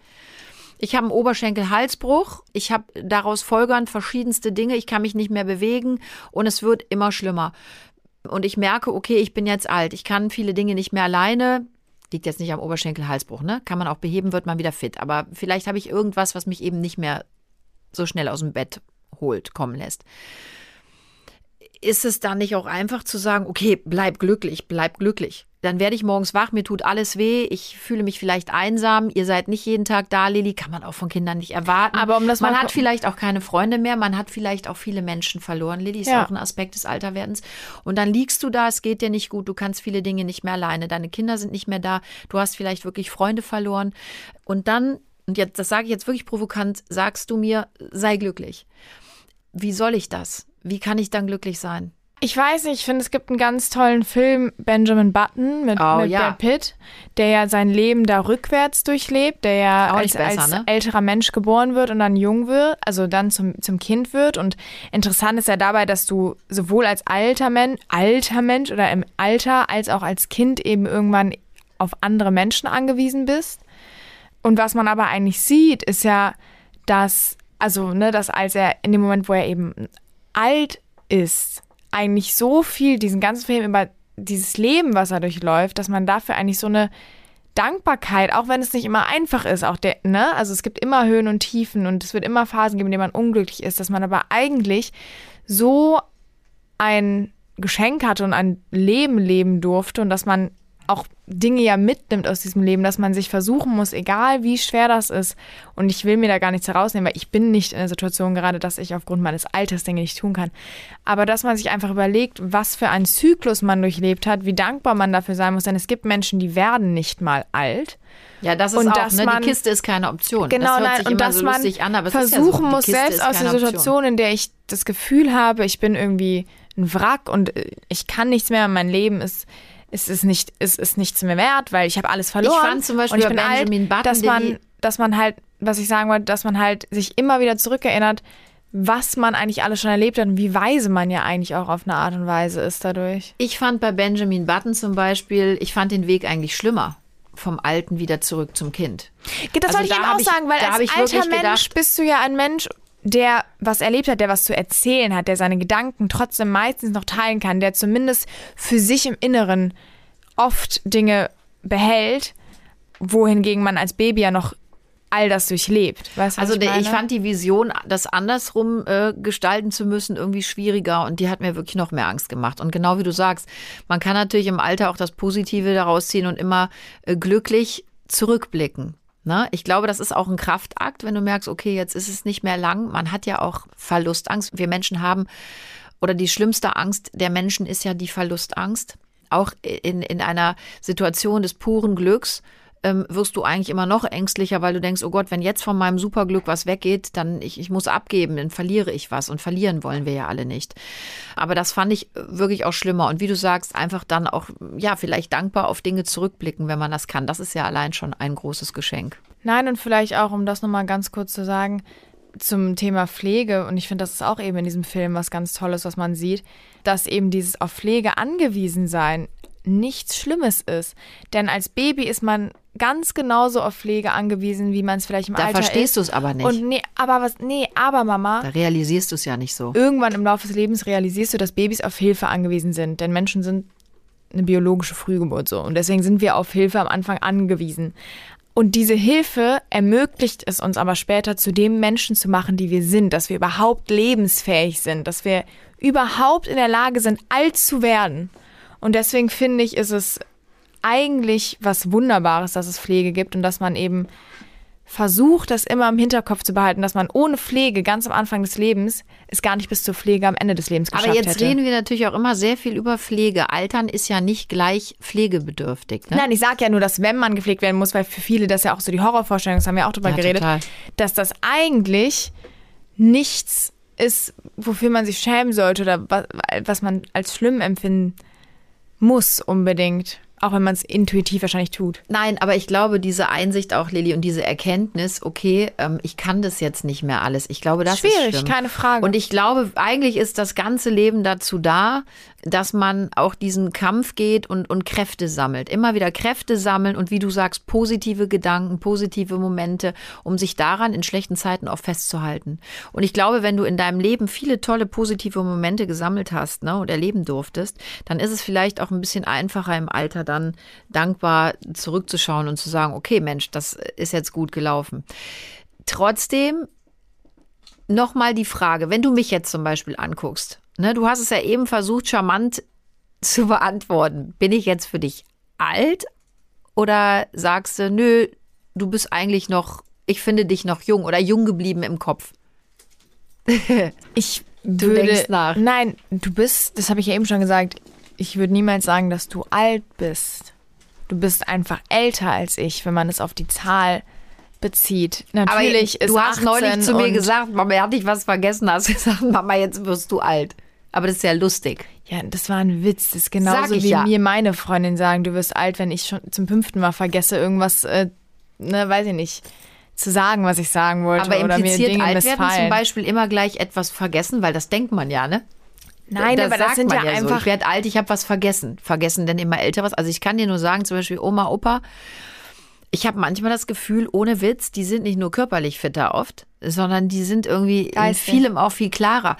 Ich habe einen Oberschenkel-Halsbruch. Ich habe daraus folgernd verschiedenste Dinge. Ich kann mich nicht mehr bewegen und es wird immer schlimmer. Und ich merke, okay, ich bin jetzt alt. Ich kann viele Dinge nicht mehr alleine. Liegt jetzt nicht am Oberschenkel-Halsbruch, ne? Kann man auch beheben, wird man wieder fit. Aber vielleicht habe ich irgendwas, was mich eben nicht mehr so schnell aus dem Bett holt, kommen lässt. Ist es dann nicht auch einfach zu sagen, okay, bleib glücklich, bleib glücklich. Dann werde ich morgens wach, mir tut alles weh, ich fühle mich vielleicht einsam, ihr seid nicht jeden Tag da, Lilly, kann man auch von Kindern nicht erwarten. Aber um das man hat vielleicht auch keine Freunde mehr, man hat vielleicht auch viele Menschen verloren. Lilly ist Ja. auch ein Aspekt des Alterwerdens. Und dann liegst du da, es geht dir nicht gut, du kannst viele Dinge nicht mehr alleine, deine Kinder sind nicht mehr da, du hast vielleicht wirklich Freunde verloren. Und dann, und jetzt, das sage ich jetzt wirklich provokant, sagst du mir, sei glücklich. Wie soll ich das? Wie kann ich dann glücklich sein? Ich weiß nicht, ich finde, es gibt einen ganz tollen Film, Benjamin Button mit, Oh, mit ja. Brad Pitt, der ja sein Leben da rückwärts durchlebt, der ja als, besser, als ne? älterer Mensch geboren wird und dann jung wird, also dann zum, zum Kind wird. Und interessant ist ja dabei, dass du sowohl als alter Mensch, alter Mensch oder im Alter als auch als Kind eben irgendwann auf andere Menschen angewiesen bist. Und was man aber eigentlich sieht, ist ja, dass, also, ne, dass als er in dem Moment, wo er eben alt ist, eigentlich so viel, diesen ganzen Film über dieses Leben, was er durchläuft, dass man dafür eigentlich so eine Dankbarkeit, auch wenn es nicht immer einfach ist, auch der, ne, also es gibt immer Höhen und Tiefen und es wird immer Phasen geben, in denen man unglücklich ist, dass man aber eigentlich so ein Geschenk hatte und ein Leben leben durfte und dass man auch Dinge ja mitnimmt aus diesem Leben, dass man sich versuchen muss, egal wie schwer das ist. Und ich will mir da gar nichts herausnehmen, weil ich bin nicht in der Situation gerade, dass ich aufgrund meines Alters Dinge nicht tun kann. Aber dass man sich einfach überlegt, was für einen Zyklus man durchlebt hat, wie dankbar man dafür sein muss. Denn es gibt Menschen, die werden nicht mal alt. Ja, das ist Und auch, dass ne? man- die Kiste ist keine Option. Genau, das nein, und dass so man an, versuchen ja so. Muss, selbst aus der keine Option. Situation, in der ich das Gefühl habe, ich bin irgendwie ein Wrack und äh, ich kann nichts mehr, mein Leben ist es ist nicht, es ist nichts mehr wert, weil ich habe alles verloren. fand zum Beispiel und ich bei bin Benjamin alt, Button, dass man, dass man halt, was ich sagen wollte, dass man halt sich immer wieder zurückerinnert, was man eigentlich alles schon erlebt hat und wie weise man ja eigentlich auch auf eine Art und Weise ist dadurch. Ich fand bei Benjamin Button zum Beispiel, ich fand den Weg eigentlich schlimmer. Vom Alten wieder zurück zum Kind. Das Also wollte ich eben auch ich- sagen, weil als ich alter Mensch gedacht- bist du ja ein Mensch, der was erlebt hat, der was zu erzählen hat, der seine Gedanken trotzdem meistens noch teilen kann, der zumindest für sich im Inneren oft Dinge behält, wohingegen man als Baby ja noch all das durchlebt. Weißt Also ich, der, ich fand die Vision, das andersrum äh, gestalten zu müssen, irgendwie schwieriger und die hat mir wirklich noch mehr Angst gemacht. Und genau wie du sagst, man kann natürlich im Alter auch das Positive daraus ziehen und immer äh, glücklich zurückblicken. Ne? Ich glaube, das ist auch ein Kraftakt, wenn du merkst, okay, jetzt ist es nicht mehr lang. Man hat ja auch Verlustangst. Wir Menschen haben, oder die schlimmste Angst der Menschen ist ja die Verlustangst. Auch in, in einer Situation des puren Glücks ähm, wirst du eigentlich immer noch ängstlicher, weil du denkst, oh Gott, wenn jetzt von meinem Superglück was weggeht, dann ich, ich muss abgeben, dann verliere ich was und verlieren wollen wir ja alle nicht. Aber das fand ich wirklich auch schlimmer und wie du sagst, einfach dann auch, ja, vielleicht dankbar auf Dinge zurückblicken, wenn man das kann. Das ist ja allein schon ein großes Geschenk. Nein, und vielleicht auch, um das nochmal ganz kurz zu sagen, zum Thema Pflege, und ich finde, das ist auch eben in diesem Film was ganz Tolles, was man sieht, dass eben dieses auf Pflege angewiesen sein nichts Schlimmes ist. Denn als Baby ist man ganz genauso auf Pflege angewiesen, wie man es vielleicht im Da Alter verstehst ist. du es aber nicht. Und nee, aber was, nee, aber Mama, da realisierst du es ja nicht so. irgendwann im Laufe des Lebens realisierst du, dass Babys auf Hilfe angewiesen sind. Denn Menschen sind eine biologische Frühgeburt so. Und deswegen sind wir auf Hilfe am Anfang angewiesen. Und diese Hilfe ermöglicht es uns aber später zu dem Menschen zu machen, die wir sind, dass wir überhaupt lebensfähig sind, dass wir überhaupt in der Lage sind, alt zu werden. Und deswegen finde ich, ist es eigentlich was Wunderbares, dass es Pflege gibt und dass man eben versucht, das immer im Hinterkopf zu behalten, dass man ohne Pflege ganz am Anfang des Lebens es gar nicht bis zur Pflege am Ende des Lebens geschafft Aber jetzt hätte. reden wir natürlich auch immer sehr viel über Pflege. Altern ist ja nicht gleich pflegebedürftig. Ne? Nein, ich sage ja nur, dass wenn man gepflegt werden muss, weil für viele das ja auch so die Horrorvorstellung, das haben wir auch drüber Ja, geredet, total. dass das eigentlich nichts ist, wofür man sich schämen sollte oder was, was man als schlimm empfinden muss unbedingt. Auch wenn man es intuitiv wahrscheinlich tut. Nein, aber ich glaube, diese Einsicht auch, Lilly, und diese Erkenntnis, okay, ähm, ich kann das jetzt nicht mehr alles. Ich glaube, das Schwierig, ist schlimm. keine Frage. Und ich glaube, eigentlich ist das ganze Leben dazu da, dass man auch diesen Kampf geht und, und Kräfte sammelt. Immer wieder Kräfte sammeln und wie du sagst, positive Gedanken, positive Momente, um sich daran in schlechten Zeiten auch festzuhalten. Und ich glaube, wenn du in deinem Leben viele tolle positive Momente gesammelt hast ne, und erleben durftest, dann ist es vielleicht auch ein bisschen einfacher im Alter dann dankbar zurückzuschauen und zu sagen, okay, Mensch, das ist jetzt gut gelaufen. Trotzdem nochmal die Frage, wenn du mich jetzt zum Beispiel anguckst, ne, du hast es ja eben versucht, charmant zu beantworten. Bin ich jetzt für dich alt oder sagst du, nö, du bist eigentlich noch, ich finde dich noch jung oder jung geblieben im Kopf? (laughs) ich du würde, denkst nach. Nein, du bist, das habe ich ja eben schon gesagt, ich würde niemals sagen, dass du alt bist. Du bist einfach älter als ich, wenn man es auf die Zahl bezieht. Natürlich Aber ist du hast 18 neulich zu mir gesagt, Mama, er hat dich was vergessen, hast (laughs) gesagt, Mama, jetzt wirst du alt. Aber das ist ja lustig. Ja, das war ein Witz. Das ist genauso wie ja. mir meine Freundin sagen, du wirst alt, wenn ich schon zum fünften Mal vergesse, irgendwas, äh, ne, weiß ich nicht, zu sagen, was ich sagen wollte Aber oder mir impliziert Dinge alt werden zum missfallen. Beispiel immer gleich etwas vergessen, weil das denkt man ja, ne? Nein, aber das sind ja so. einfach Ich werde alt, ich habe was vergessen. Vergessen denn immer Älteres? Also ich kann dir nur sagen, zum Beispiel Oma, Opa, ich habe manchmal das Gefühl, ohne Witz, die sind nicht nur körperlich fitter oft, sondern die sind irgendwie in Geistig. vielem auch viel klarer.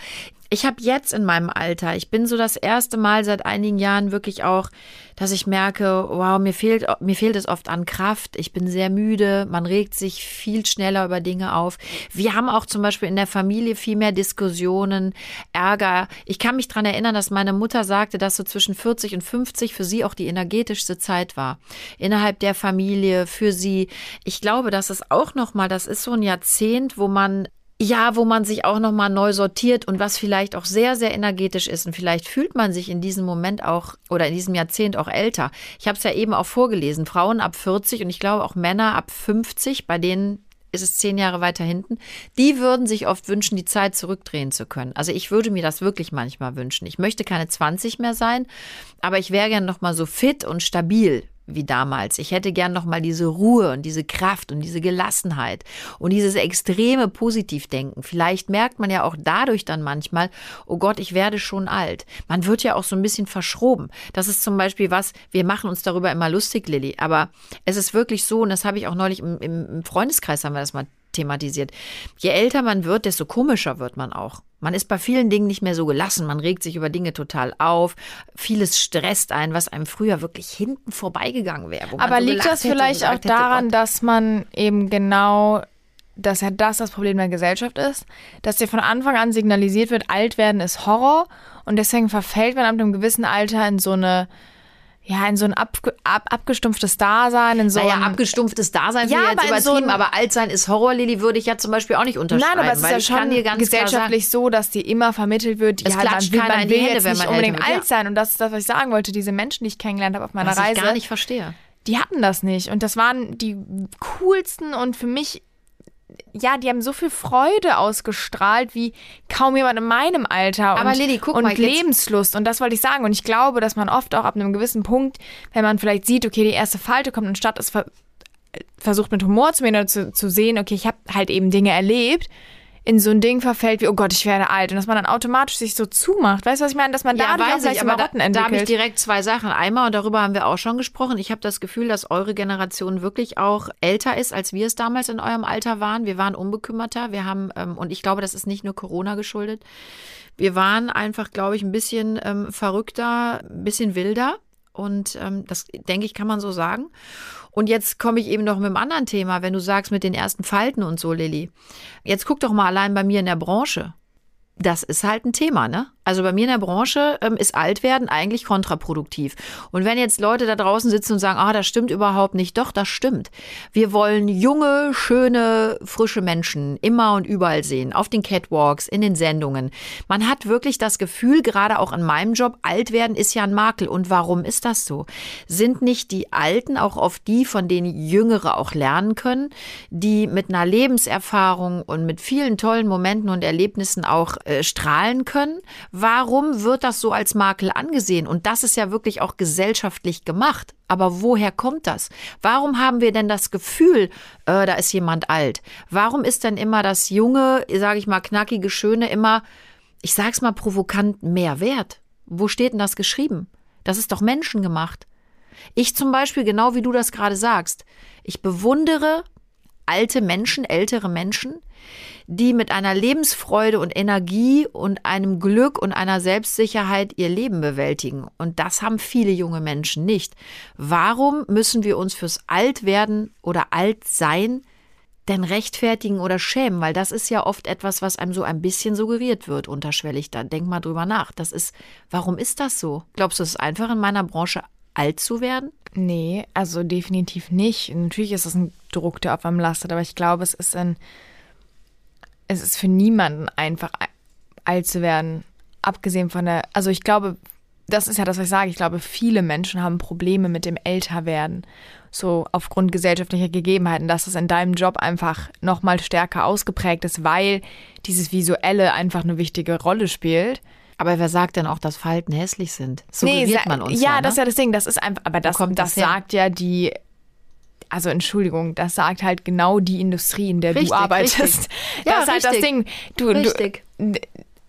Ich habe jetzt in meinem Alter, ich bin so das erste Mal seit einigen Jahren wirklich auch, dass ich merke, wow, mir fehlt, mir fehlt es oft an Kraft. Ich bin sehr müde. Man regt sich viel schneller über Dinge auf. Wir haben auch zum Beispiel in der Familie viel mehr Diskussionen, Ärger. Ich kann mich dran erinnern, dass meine Mutter sagte, dass so zwischen 40 und 50 für sie auch die energetischste Zeit war. Innerhalb der Familie, für sie. Ich glaube, dass es auch nochmal, das ist so ein Jahrzehnt, wo man ja, wo man sich auch nochmal neu sortiert und was vielleicht auch sehr, sehr energetisch ist. Und vielleicht fühlt man sich in diesem Moment auch oder in diesem Jahrzehnt auch älter. Ich habe es ja eben auch vorgelesen. Frauen ab 40 und ich glaube auch Männer ab 50, bei denen ist es zehn Jahre weiter hinten, die würden sich oft wünschen, die Zeit zurückdrehen zu können. Also ich würde mir das wirklich manchmal wünschen. Ich möchte keine 20 mehr sein, aber ich wäre gern nochmal so fit und stabil wie damals. Ich hätte gern noch mal diese Ruhe und diese Kraft und diese Gelassenheit und dieses extreme Positivdenken. Vielleicht merkt man ja auch dadurch dann manchmal, oh Gott, ich werde schon alt. Man wird ja auch so ein bisschen verschroben. Das ist zum Beispiel was, wir machen uns darüber immer lustig, Lilly, aber es ist wirklich so, und das habe ich auch neulich im, im Freundeskreis haben wir das mal thematisiert. Je älter man wird, desto komischer wird man auch. Man ist bei vielen Dingen nicht mehr so gelassen, man regt sich über Dinge total auf, vieles stresst einen, was einem früher wirklich hinten vorbeigegangen wäre. Aber so liegt das hätte vielleicht auch hätte, daran, Gott, dass man eben genau, dass ja das das Problem der Gesellschaft ist, dass dir von Anfang an signalisiert wird, alt werden ist Horror und deswegen verfällt man ab einem gewissen Alter in so eine, ja, in so ein abge ab, abgestumpftes Dasein, in so naja, ein, abgestumpftes Dasein Ja, jetzt aber so übertrieben, ein- aber alt sein ist Horror, Lilly, würde ich ja zum Beispiel auch nicht unterschreiben. Nein, aber es ist ja schon ganz klar sagen, gesellschaftlich so, dass dir immer vermittelt wird, Es ja, man klatscht will, man die will Hände, jetzt wenn nicht unbedingt wird, alt sein. Und das ist das, was ich sagen wollte. Diese Menschen, die ich kennengelernt habe auf meiner was Reise, ich gar nicht verstehe. die hatten das nicht. Und das waren die coolsten und für mich, ja, die haben so viel Freude ausgestrahlt wie kaum jemand in meinem Alter. Aber und, Lilly, guck und mal, Lebenslust. Und das wollte ich sagen. Und ich glaube, dass man oft auch ab einem gewissen Punkt, wenn man vielleicht sieht, okay, die erste Falte kommt und statt es ver versucht mit Humor zu mir oder zu, zu sehen, okay, ich habe halt eben Dinge erlebt, in so ein Ding verfällt wie, oh Gott, ich werde alt. Und dass man dann automatisch sich so zumacht. Weißt du, was ich meine? Dass man Ja, auch weiß ich, aber da, Marotten da habe ich entwickelt. direkt zwei Sachen. Einmal, und darüber haben wir auch schon gesprochen, ich habe das Gefühl, dass eure Generation wirklich auch älter ist, als wir es damals in eurem Alter waren. Wir waren unbekümmerter. Wir haben, ähm, und ich glaube, das ist nicht nur Corona geschuldet. Wir waren einfach, glaube ich, ein bisschen ähm, verrückter, ein bisschen wilder. Und ähm, das, denke ich, kann man so sagen. Und jetzt komme ich eben noch mit einem anderen Thema, wenn du sagst mit den ersten Falten und so, Lilly. Jetzt guck doch mal allein bei mir in der Branche. Das ist halt ein Thema, ne? Also bei mir in der Branche ähm, ist Altwerden eigentlich kontraproduktiv. Und wenn jetzt Leute da draußen sitzen und sagen, ah, das stimmt überhaupt nicht, doch, das stimmt. Wir wollen junge, schöne, frische Menschen immer und überall sehen, auf den Catwalks, in den Sendungen. Man hat wirklich das Gefühl, gerade auch in meinem Job, alt werden ist ja ein Makel. Und warum ist das so? Sind nicht die Alten auch oft die, von denen Jüngere auch lernen können, die mit einer Lebenserfahrung und mit vielen tollen Momenten und Erlebnissen auch äh, strahlen können? Warum wird das so als Makel angesehen? Und das ist ja wirklich auch gesellschaftlich gemacht. Aber woher kommt das? Warum haben wir denn das Gefühl, äh, da ist jemand alt? Warum ist denn immer das junge, sage ich mal, knackige, schöne immer, ich sag's mal provokant, mehr wert? Wo steht denn das geschrieben? Das ist doch menschengemacht. Ich zum Beispiel, genau wie du das gerade sagst, ich bewundere alte Menschen, ältere Menschen, die mit einer Lebensfreude und Energie und einem Glück und einer Selbstsicherheit ihr Leben bewältigen. Und das haben viele junge Menschen nicht. Warum müssen wir uns fürs Altwerden oder Altsein denn rechtfertigen oder schämen? Weil das ist ja oft etwas, was einem so ein bisschen suggeriert wird, unterschwellig. Da denk mal drüber nach. Das ist, warum ist das so? Glaubst du, es ist einfach in meiner Branche alt zu werden? Nee, also definitiv nicht. Natürlich ist es ein Druck, der auf einem lastet, aber ich glaube, es ist ein es ist für niemanden einfach alt zu werden. Abgesehen von der, also ich glaube, das ist ja das, was ich sage. Ich glaube, viele Menschen haben Probleme mit dem Älterwerden. So aufgrund gesellschaftlicher Gegebenheiten, dass es in deinem Job einfach nochmal stärker ausgeprägt ist, weil dieses Visuelle einfach eine wichtige Rolle spielt. Aber wer sagt denn auch, dass Falten hässlich sind? So nee, man uns ja, ja ne? das ist ja das Ding. Das ist einfach, aber das, das, das sagt ja die also Entschuldigung, das sagt halt genau die Industrie, in der richtig, du arbeitest. Richtig. Ja, das ist halt das Ding. Du, richtig. Du,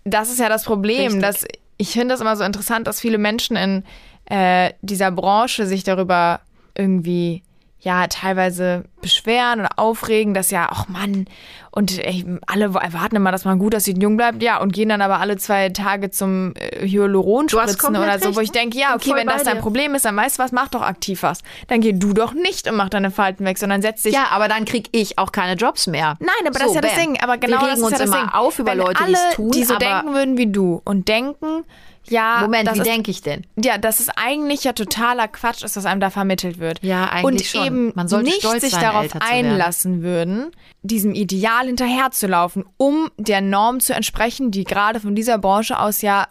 das ist ja das Problem, dass ich finde das immer so interessant, dass viele Menschen in äh, dieser Branche sich darüber irgendwie ja teilweise beschweren oder aufregen, dass ja, ach Mann, und ey, alle erwarten immer, dass man gut aussieht jung bleibt, ja, und gehen dann aber alle zwei Tage zum äh, Hyaluronspritzen oder so, wo ich denke, ja, okay, wenn das dein Problem ist, dann weißt du was, mach doch aktiv was. Dann geh du doch nicht und mach deine Falten weg, sondern setz dich. Ja, aber dann krieg ich auch keine Jobs mehr. Nein, aber so, das ist ja das Ding. Aber genau Wir regen das ist uns ja das immer Ding. auf über wenn Leute, die es tun, die so denken würden wie du und denken, ja, Moment, wie denke ich denn? Ja, das ist eigentlich ja totaler Quatsch ist, was einem da vermittelt wird. Ja, eigentlich Und eben Man sollte nicht sich sein, darauf einlassen würden, diesem Ideal hinterherzulaufen, um der Norm zu entsprechen, die gerade von dieser Branche aus ja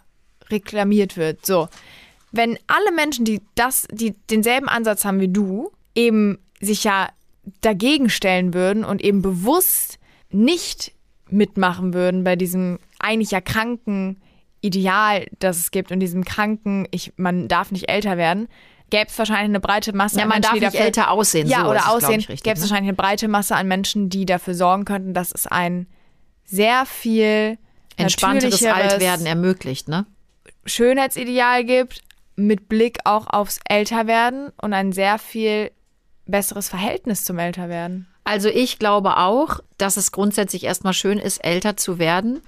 reklamiert wird. So. Wenn alle Menschen, die das, die denselben Ansatz haben wie du, eben sich ja dagegen stellen würden und eben bewusst nicht mitmachen würden bei diesem eigentlich ja kranken Ideal, das es gibt und diesem kranken, ich, man darf nicht älter werden, gäbe es wahrscheinlich eine breite Masse ja, an Menschen, darf die dafür, älter aussehen. Ja, so oder aussehen. Gäbe es ne? wahrscheinlich eine breite Masse an Menschen, die dafür sorgen könnten, dass es ein sehr viel entspannteres Altwerden ermöglicht, ne? Schönheitsideal gibt, mit Blick auch aufs Älterwerden und ein sehr viel besseres Verhältnis zum Älterwerden. Also ich glaube auch, dass es grundsätzlich erstmal schön ist, älter zu werden.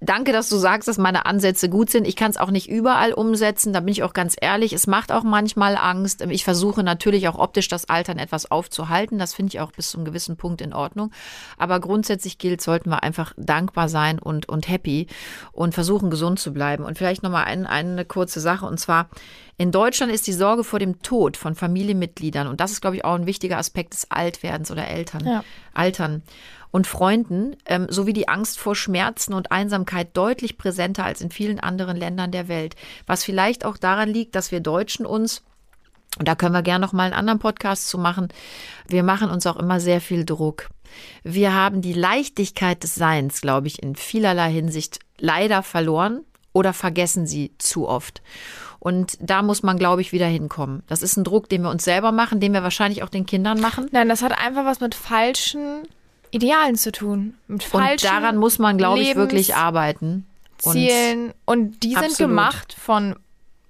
Danke, dass du sagst, dass meine Ansätze gut sind. Ich kann es auch nicht überall umsetzen, da bin ich auch ganz ehrlich. Es macht auch manchmal Angst. Ich versuche natürlich auch optisch das Altern etwas aufzuhalten. Das finde ich auch bis zu einem gewissen Punkt in Ordnung. Aber grundsätzlich gilt, sollten wir einfach dankbar sein und, und happy und versuchen, gesund zu bleiben. Und vielleicht nochmal ein, eine kurze Sache. Und zwar, in Deutschland ist die Sorge vor dem Tod von Familienmitgliedern, und das ist, glaube ich, auch ein wichtiger Aspekt des Altwerdens oder Eltern, ja. Altern und Freunden ähm, sowie die Angst vor Schmerzen und Einsamkeit deutlich präsenter als in vielen anderen Ländern der Welt. Was vielleicht auch daran liegt, dass wir Deutschen uns und da können wir gerne noch mal einen anderen Podcast zu machen. Wir machen uns auch immer sehr viel Druck. Wir haben die Leichtigkeit des Seins, glaube ich, in vielerlei Hinsicht leider verloren oder vergessen sie zu oft. Und da muss man, glaube ich, wieder hinkommen. Das ist ein Druck, den wir uns selber machen, den wir wahrscheinlich auch den Kindern machen. Nein, das hat einfach was mit falschen Idealen zu tun. Mit falschen und daran muss man, glaube ich, wirklich arbeiten. Und Zielen. Und die absolut. sind gemacht von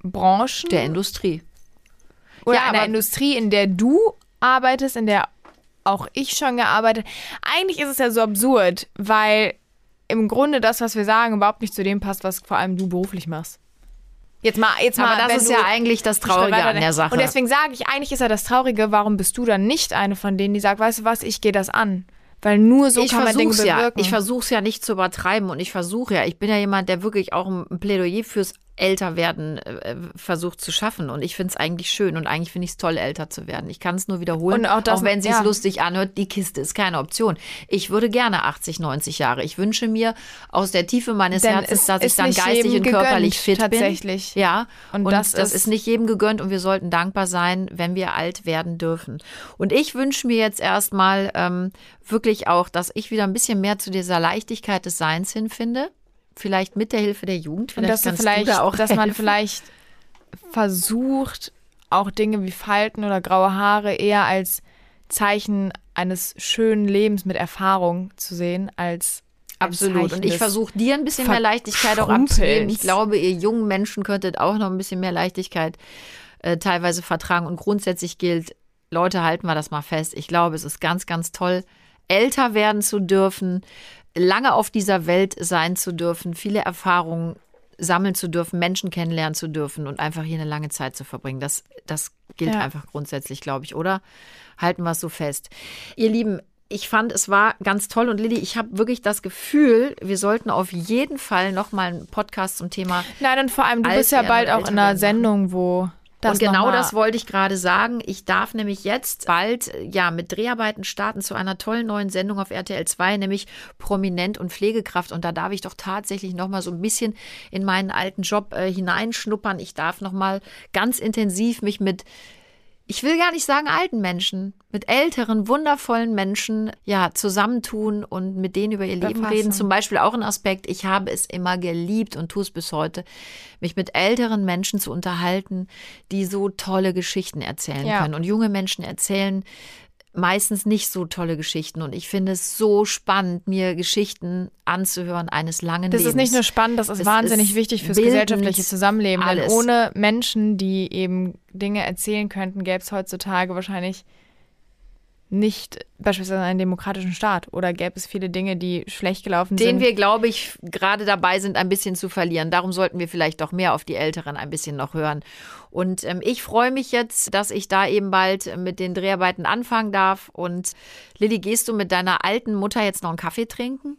Branchen. Der Industrie. Oder ja, einer Industrie, in der du arbeitest, in der auch ich schon gearbeitet. Eigentlich ist es ja so absurd, weil im Grunde das, was wir sagen, überhaupt nicht zu dem passt, was vor allem du beruflich machst. Jetzt mal, jetzt mal. Aber das ist ja eigentlich das Traurige an der Sache. Und deswegen sage ich, eigentlich ist ja das Traurige, warum bist du dann nicht eine von denen, die sagt, weißt du was, ich gehe das an. Weil nur so ich kann man Dinge bewirken. Ja, ich versuche es ja nicht zu übertreiben und ich versuche ja, ich bin ja jemand, der wirklich auch ein Plädoyer fürs Älterwerden äh, versucht zu schaffen. Und ich finde es eigentlich schön und eigentlich finde ich es toll, älter zu werden. Ich kann es nur wiederholen, auch, das, auch, wenn sie es ja. lustig anhört, die Kiste ist keine Option. Ich würde gerne 80, 90 Jahre. Ich wünsche mir aus der Tiefe meines Denn Herzens, dass ich dann geistig und körperlich fit tatsächlich. bin. Ja, und, und das, das ist, ist nicht jedem gegönnt und wir sollten dankbar sein, wenn wir alt werden dürfen. Und ich wünsche mir jetzt erstmal ähm, wirklich auch, dass ich wieder ein bisschen mehr zu dieser Leichtigkeit des Seins hinfinde vielleicht mit der Hilfe der Jugend. Vielleicht und dass, kannst vielleicht, du da auch dass helfen. man vielleicht versucht, auch Dinge wie Falten oder graue Haare eher als Zeichen eines schönen Lebens mit Erfahrung zu sehen, als Absolut. Und ich versuche dir ein bisschen mehr Leichtigkeit auch abzugeben. Ich glaube, ihr jungen Menschen könntet auch noch ein bisschen mehr Leichtigkeit äh, teilweise vertragen. Und grundsätzlich gilt, Leute, halten wir das mal fest. Ich glaube, es ist ganz, ganz toll, älter werden zu dürfen, lange auf dieser Welt sein zu dürfen, viele Erfahrungen sammeln zu dürfen, Menschen kennenlernen zu dürfen und einfach hier eine lange Zeit zu verbringen. Das, das gilt ja. einfach grundsätzlich, glaube ich, oder? Halten wir es so fest. Ihr Lieben, ich fand, es war ganz toll und Lilly, ich habe wirklich das Gefühl, wir sollten auf jeden Fall noch mal einen Podcast zum Thema. Nein, und vor allem, du bist ja bald auch in einer Sendung, wo das und genau das wollte ich gerade sagen. Ich darf nämlich jetzt bald ja mit Dreharbeiten starten zu einer tollen neuen Sendung auf RTL 2, nämlich Prominent und Pflegekraft. Und da darf ich doch tatsächlich noch mal so ein bisschen in meinen alten Job äh, hineinschnuppern. Ich darf noch mal ganz intensiv mich mit ich will gar nicht sagen alten Menschen, mit älteren, wundervollen Menschen, ja, zusammentun und mit denen über ihr Leben reden. Zum Beispiel auch ein Aspekt, ich habe es immer geliebt und tue es bis heute, mich mit älteren Menschen zu unterhalten, die so tolle Geschichten erzählen ja. können. Und junge Menschen erzählen meistens nicht so tolle Geschichten. Und ich finde es so spannend, mir Geschichten anzuhören eines langen das Lebens. Das ist nicht nur spannend, das ist es wahnsinnig ist wichtig fürs gesellschaftliche Zusammenleben. Alles. Denn ohne Menschen, die eben Dinge erzählen könnten, gäbe es heutzutage wahrscheinlich nicht beispielsweise einen demokratischen Staat oder gäbe es viele Dinge, die schlecht gelaufen Den sind. Den wir, glaube ich, gerade dabei sind, ein bisschen zu verlieren. Darum sollten wir vielleicht doch mehr auf die Älteren ein bisschen noch hören. Und ähm, ich freue mich jetzt, dass ich da eben bald mit den Dreharbeiten anfangen darf. Und Lilly, gehst du mit deiner alten Mutter jetzt noch einen Kaffee trinken?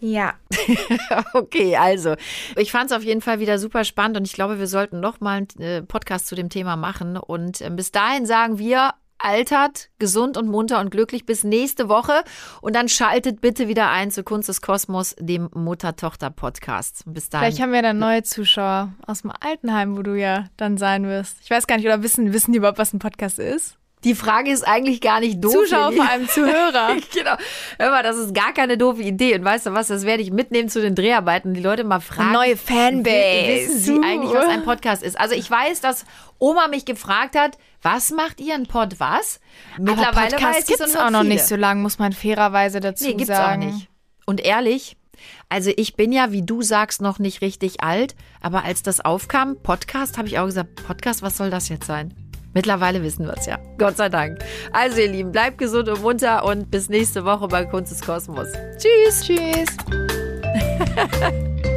Ja. (laughs) okay, also ich fand es auf jeden Fall wieder super spannend und ich glaube, wir sollten noch mal einen äh, Podcast zu dem Thema machen. Und ähm, bis dahin sagen wir altert gesund und munter und glücklich bis nächste Woche. Und dann schaltet bitte wieder ein zu Kunst des Kosmos, dem Mutter-Tochter-Podcast. Bis dahin. Vielleicht haben wir dann neue Zuschauer aus dem Altenheim, wo du ja dann sein wirst. Ich weiß gar nicht, oder wissen, wissen die überhaupt, was ein Podcast ist? Die Frage ist eigentlich gar nicht doof. Zuschauer vor allem Zuhörer. (laughs) genau. Hör mal, das ist gar keine doofe Idee. Und weißt du was, das werde ich mitnehmen zu den Dreharbeiten. Die Leute mal fragen. Eine neue Fanbase. Wissen sie eigentlich, was ein Podcast ist? Also ich weiß, dass Oma mich gefragt hat, was macht ihr ein Pod was? Mittlerweile Podcast gibt es auch noch nicht so lange, muss man fairerweise dazu nee, gibt's sagen. Auch nicht. Und ehrlich, also ich bin ja, wie du sagst, noch nicht richtig alt. Aber als das aufkam, Podcast, habe ich auch gesagt, Podcast, was soll das jetzt sein? Mittlerweile wissen wir es ja. Gott sei Dank. Also ihr Lieben, bleibt gesund und munter und bis nächste Woche bei Kunst des Kosmos. Tschüss. Tschüss. (laughs)